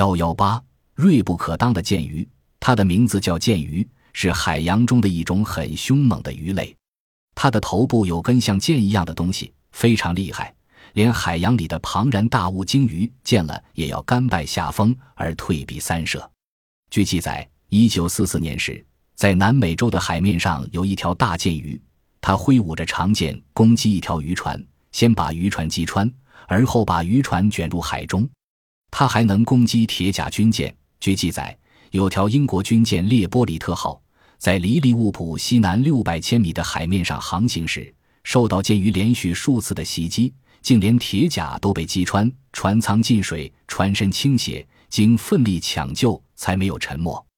幺幺八，锐不可当的剑鱼，它的名字叫剑鱼，是海洋中的一种很凶猛的鱼类。它的头部有根像剑一样的东西，非常厉害，连海洋里的庞然大物鲸鱼见了也要甘拜下风而退避三舍。据记载，一九四四年时，在南美洲的海面上有一条大剑鱼，它挥舞着长剑攻击一条渔船，先把渔船击穿，而后把渔船卷入海中。它还能攻击铁甲军舰。据记载，有条英国军舰“列波里特号”在离利物浦西南六百千米的海面上航行时，受到剑鱼连续数次的袭击，竟连铁甲都被击穿，船舱进水，船身倾斜，经奋力抢救才没有沉没。